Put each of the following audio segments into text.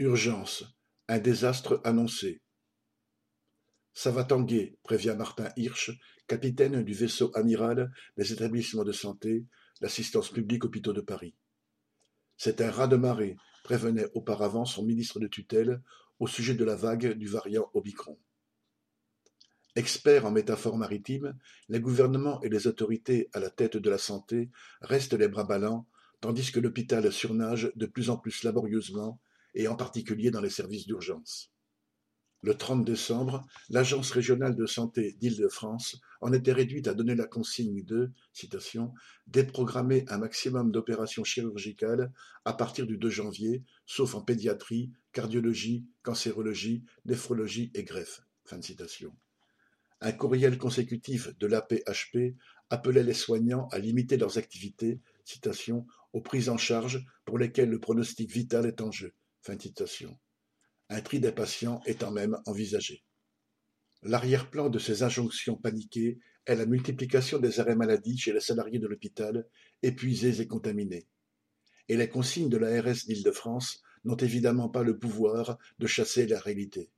Urgence, un désastre annoncé. Ça va tanguer, prévient Martin Hirsch, capitaine du vaisseau amiral des établissements de santé, l'assistance publique hôpitaux de Paris. C'est un raz-de-marée, prévenait auparavant son ministre de tutelle au sujet de la vague du variant Omicron. Experts en métaphores maritimes, les gouvernements et les autorités à la tête de la santé restent les bras ballants, tandis que l'hôpital surnage de plus en plus laborieusement, et en particulier dans les services d'urgence. Le 30 décembre, l'Agence régionale de santé d'Île-de-France en était réduite à donner la consigne de citation, déprogrammer un maximum d'opérations chirurgicales à partir du 2 janvier, sauf en pédiatrie, cardiologie, cancérologie, néphrologie et greffe. Un courriel consécutif de l'APHP appelait les soignants à limiter leurs activités citation, aux prises en charge pour lesquelles le pronostic vital est en jeu. Fin citation un tri des patients étant même envisagé. L'arrière-plan de ces injonctions paniquées est la multiplication des arrêts maladie chez les salariés de l'hôpital, épuisés et contaminés. Et les consignes de l'ARS d'Île-de-France n'ont évidemment pas le pouvoir de chasser la réalité.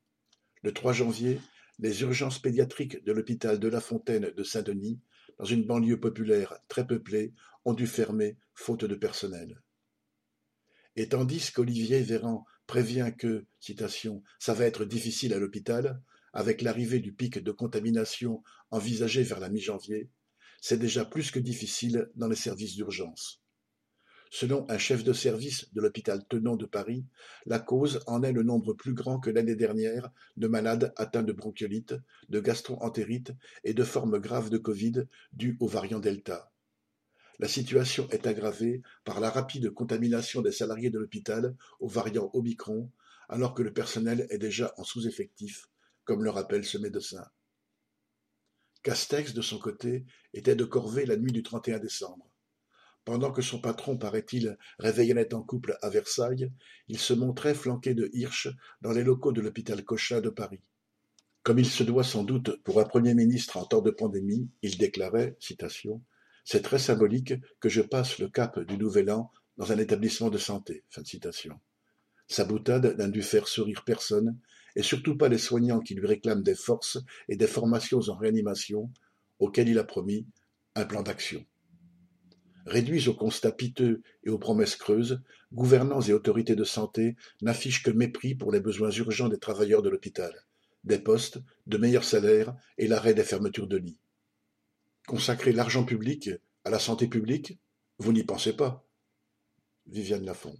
Le 3 janvier, les urgences pédiatriques de l'hôpital de La Fontaine de Saint-Denis, dans une banlieue populaire très peuplée, ont dû fermer faute de personnel. Et tandis qu'Olivier Véran prévient que, citation, ça va être difficile à l'hôpital, avec l'arrivée du pic de contamination envisagé vers la mi-janvier, c'est déjà plus que difficile dans les services d'urgence. Selon un chef de service de l'hôpital Tenon de Paris, la cause en est le nombre plus grand que l'année dernière de malades atteints de bronchiolite, de gastro-entérite et de formes graves de Covid dues au variant Delta. La situation est aggravée par la rapide contamination des salariés de l'hôpital au variant Omicron, alors que le personnel est déjà en sous-effectif, comme le rappelle ce médecin. Castex, de son côté, était de corvée la nuit du 31 décembre. Pendant que son patron, paraît-il, réveillonnait en couple à Versailles, il se montrait flanqué de Hirsch dans les locaux de l'hôpital Cochin de Paris. Comme il se doit sans doute pour un Premier ministre en temps de pandémie, il déclarait, citation, c'est très symbolique que je passe le cap du Nouvel An dans un établissement de santé. Sa boutade n'a dû faire sourire personne, et surtout pas les soignants qui lui réclament des forces et des formations en réanimation, auxquelles il a promis un plan d'action. Réduits aux constats piteux et aux promesses creuses, gouvernants et autorités de santé n'affichent que mépris pour les besoins urgents des travailleurs de l'hôpital, des postes, de meilleurs salaires et l'arrêt des fermetures de lits. Consacrer l'argent public à la santé publique, vous n'y pensez pas. Viviane Lafont.